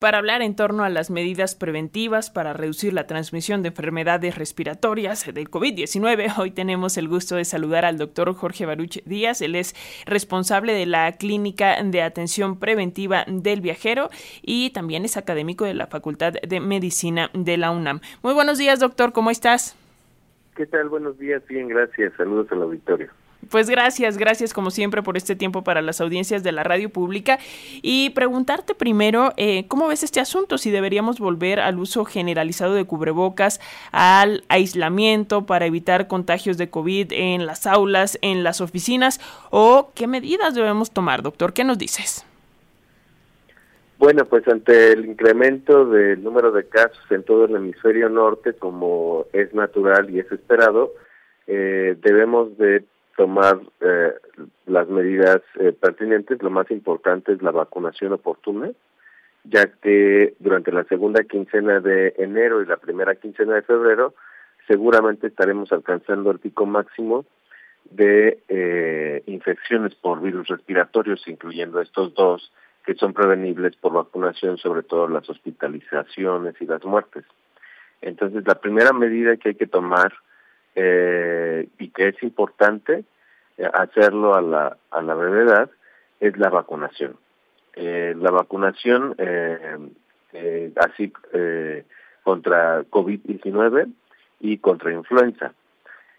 para hablar en torno a las medidas preventivas para reducir la transmisión de enfermedades respiratorias del COVID-19. Hoy tenemos el gusto de saludar al doctor Jorge Baruch Díaz. Él es responsable de la Clínica de Atención Preventiva del Viajero y también es académico de la Facultad de Medicina de la UNAM. Muy buenos días, doctor. ¿Cómo estás? ¿Qué tal? Buenos días. Bien, gracias. Saludos al auditorio. Pues gracias, gracias como siempre por este tiempo para las audiencias de la radio pública y preguntarte primero, eh, ¿cómo ves este asunto? Si deberíamos volver al uso generalizado de cubrebocas, al aislamiento para evitar contagios de COVID en las aulas, en las oficinas o qué medidas debemos tomar, doctor? ¿Qué nos dices? Bueno, pues ante el incremento del número de casos en todo el hemisferio norte, como es natural y es esperado, eh, debemos de tomar eh, las medidas eh, pertinentes. Lo más importante es la vacunación oportuna, ya que durante la segunda quincena de enero y la primera quincena de febrero seguramente estaremos alcanzando el pico máximo de eh, infecciones por virus respiratorios, incluyendo estos dos que son prevenibles por vacunación, sobre todo las hospitalizaciones y las muertes. Entonces, la primera medida que hay que tomar eh, y que es importante eh, hacerlo a la, a la brevedad es la vacunación. Eh, la vacunación eh, eh así contra COVID-19 y contra influenza.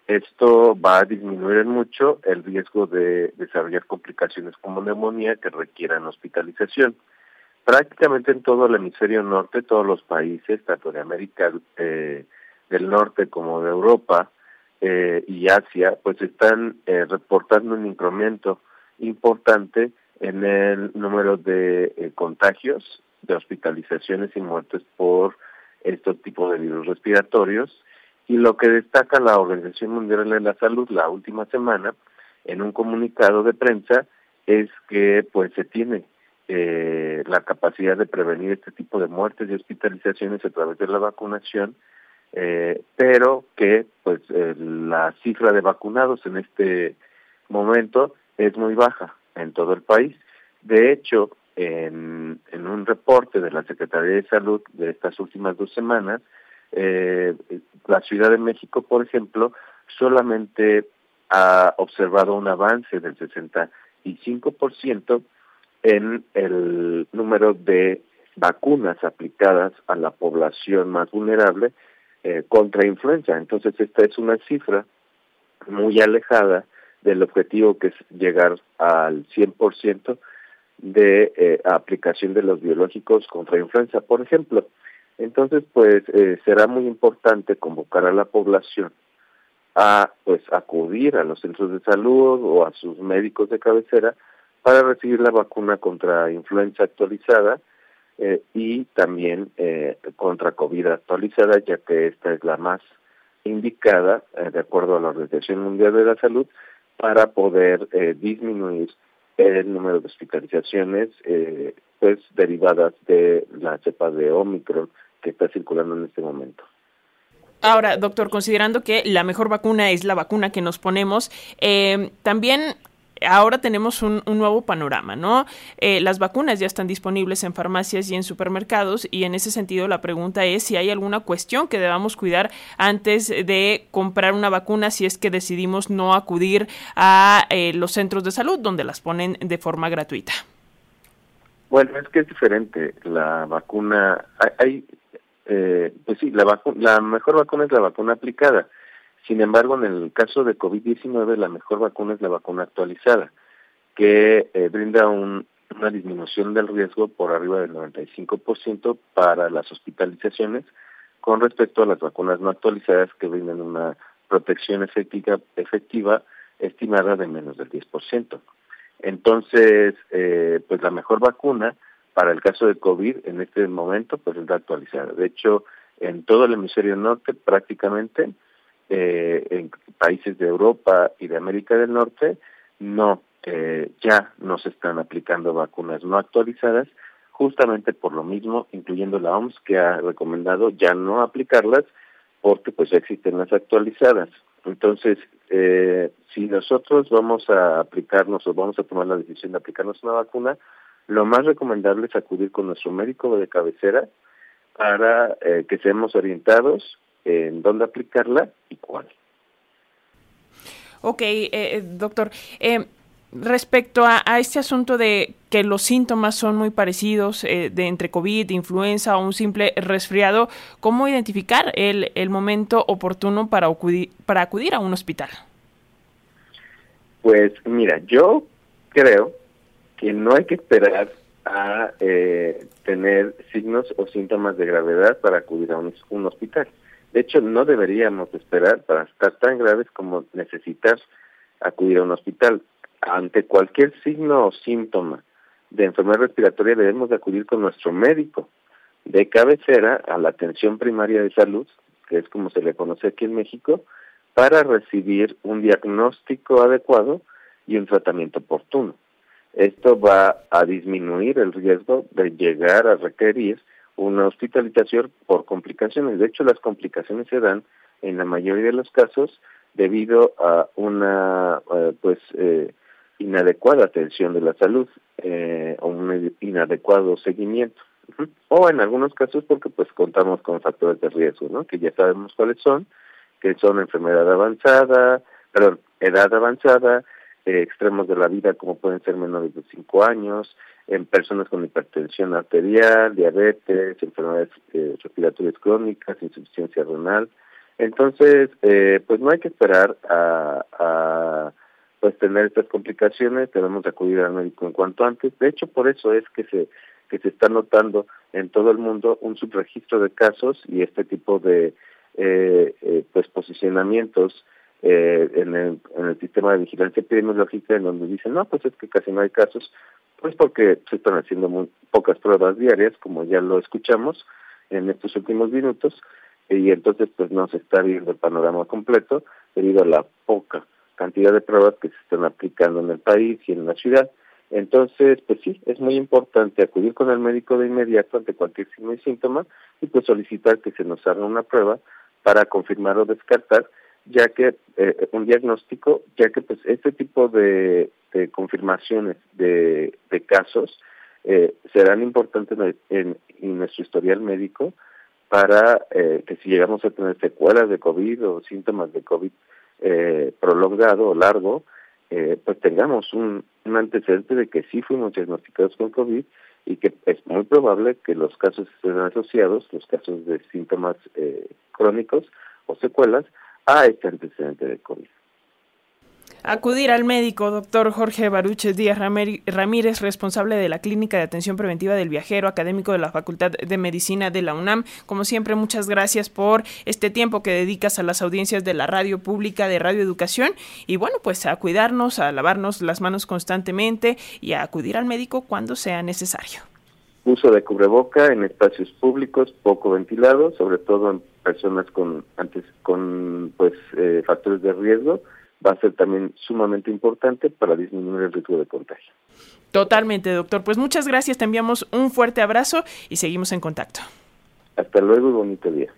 Esto va a disminuir mucho el riesgo de desarrollar complicaciones como neumonía que requieran hospitalización. Prácticamente en todo el hemisferio norte, todos los países, tanto de América eh, del Norte como de Europa eh, y Asia, pues están eh, reportando un incremento importante en el número de eh, contagios, de hospitalizaciones y muertes por estos tipos de virus respiratorios. Y lo que destaca la Organización Mundial de la Salud la última semana en un comunicado de prensa es que pues se tiene eh, la capacidad de prevenir este tipo de muertes y hospitalizaciones a través de la vacunación, eh, pero que pues eh, la cifra de vacunados en este momento es muy baja en todo el país. De hecho, en, un reporte de la Secretaría de Salud de estas últimas dos semanas, eh, la Ciudad de México, por ejemplo, solamente ha observado un avance del 65% en el número de vacunas aplicadas a la población más vulnerable eh, contra influenza. Entonces, esta es una cifra muy alejada del objetivo que es llegar al 100% de eh, aplicación de los biológicos contra influenza, por ejemplo. Entonces, pues eh, será muy importante convocar a la población a pues acudir a los centros de salud o a sus médicos de cabecera para recibir la vacuna contra influenza actualizada eh, y también eh, contra COVID actualizada, ya que esta es la más indicada, eh, de acuerdo a la Organización Mundial de la Salud, para poder eh, disminuir el número de hospitalizaciones pues derivadas de la cepa de Omicron que está circulando en este momento. Ahora, doctor, considerando que la mejor vacuna es la vacuna que nos ponemos, eh, también ahora tenemos un, nuevo panorama, ¿no? Eh, las vacunas ya están disponibles en farmacias y en supermercados y en ese sentido la pregunta es si hay alguna cuestión que debamos cuidar antes de comprar una vacuna si es que decidimos no acudir a eh, los centros de salud donde las ponen de forma gratuita. Bueno, es que es diferente. La vacuna, hay, hay eh, pues sí, la, vacu la mejor vacuna es la vacuna aplicada. Sin embargo, en el caso de COVID-19, la mejor vacuna es la vacuna actualizada, que eh, brinda un, una disminución del riesgo por arriba del 95% para las hospitalizaciones con respecto a las vacunas no actualizadas que brindan una protección efectiva, efectiva estimada de menos del 10%. Entonces, eh, pues la mejor vacuna para el caso de COVID en este momento pues está actualizada. De hecho, en todo el hemisferio norte prácticamente, eh, en países de Europa y de América del Norte, no, eh, ya no se están aplicando vacunas no actualizadas, justamente por lo mismo, incluyendo la OMS que ha recomendado ya no aplicarlas porque pues ya existen las actualizadas. Entonces, eh, si nosotros vamos a aplicarnos o vamos a tomar la decisión de aplicarnos una vacuna, lo más recomendable es acudir con nuestro médico de cabecera para que seamos orientados en dónde aplicarla y. Ok, eh, eh doctor. Eh, respecto a, este asunto de que los síntomas son muy parecidos eh, de entre COVID, influenza o un simple resfriado, ¿cómo identificar el, el momento oportuno para acudir, para acudir a un hospital? Pues mira, yo creo que no hay que esperar a eh, tener signos o síntomas de gravedad para acudir a un, un hospital. De hecho, no deberíamos esperar para estar tan graves como necesitar acudir a un hospital. Ante cualquier signo o síntoma de enfermedad respiratoria debemos de acudir con nuestro médico de cabecera a la atención primaria de salud, que es como se le conoce aquí en México, para recibir un diagnóstico adecuado y un tratamiento oportuno. Esto va a disminuir el riesgo de llegar a requerir una hospitalización por complicaciones. De hecho, las complicaciones se dan en la mayoría de los casos debido a una eh, pues eh, inadecuada atención de la salud eh, o un inadecuado seguimiento. O en algunos casos porque pues contamos con factores de riesgo, ¿no? Que ya sabemos cuáles son, que son enfermedad avanzada, perdón, edad avanzada, extremos de la vida como pueden ser menores de 5 años, en personas con hipertensión arterial, diabetes, enfermedades eh, respiratorias crónicas, insuficiencia renal. Entonces, eh, pues no hay que esperar a, a pues tener estas complicaciones, tenemos que acudir al médico en cuanto antes. De hecho, por eso es que se que se está notando en todo el mundo un subregistro de casos y este tipo de eh, eh, pues posicionamientos eh, en, el, en el sistema de vigilancia epidemiológica en donde dicen, no, pues es que casi no hay casos, pues porque se están haciendo muy pocas pruebas diarias, como ya lo escuchamos en estos últimos minutos, y entonces pues no se está viendo el panorama completo debido a la poca cantidad de pruebas que se están aplicando en el país y en la ciudad. Entonces, pues sí, es muy importante acudir con el médico de inmediato ante cualquier signo y síntoma y pues solicitar que se nos haga una prueba para confirmar o descartar ya que eh, un diagnóstico, ya que pues este tipo de, confirmaciones de, casos eh, serán importantes en, nuestro historial médico para eh, que si llegamos a tener secuelas de COVID o síntomas de COVID prolongado o largo, pues tengamos un, un antecedente de que sí fuimos diagnosticados con COVID y que es muy probable que los casos estén asociados, los casos de síntomas crónicos o secuelas, a este antecedente de COVID. Acudir al médico, doctor Jorge Baruches Díaz Ramírez, responsable de la Clínica de Atención Preventiva del Viajero, académico de la Facultad de Medicina de la UNAM. Como siempre, muchas gracias por este tiempo que dedicas a las audiencias de la radio pública de Radio Educación. Y bueno, pues a cuidarnos, a lavarnos las manos constantemente y a acudir al médico cuando sea necesario. Uso de cubreboca en espacios públicos poco ventilados, sobre todo en personas con antes con pues eh, factores de riesgo va a ser también sumamente importante para disminuir el riesgo de contagio. Totalmente, doctor. Pues muchas gracias, te enviamos un fuerte abrazo y seguimos en contacto. Hasta luego y bonito día.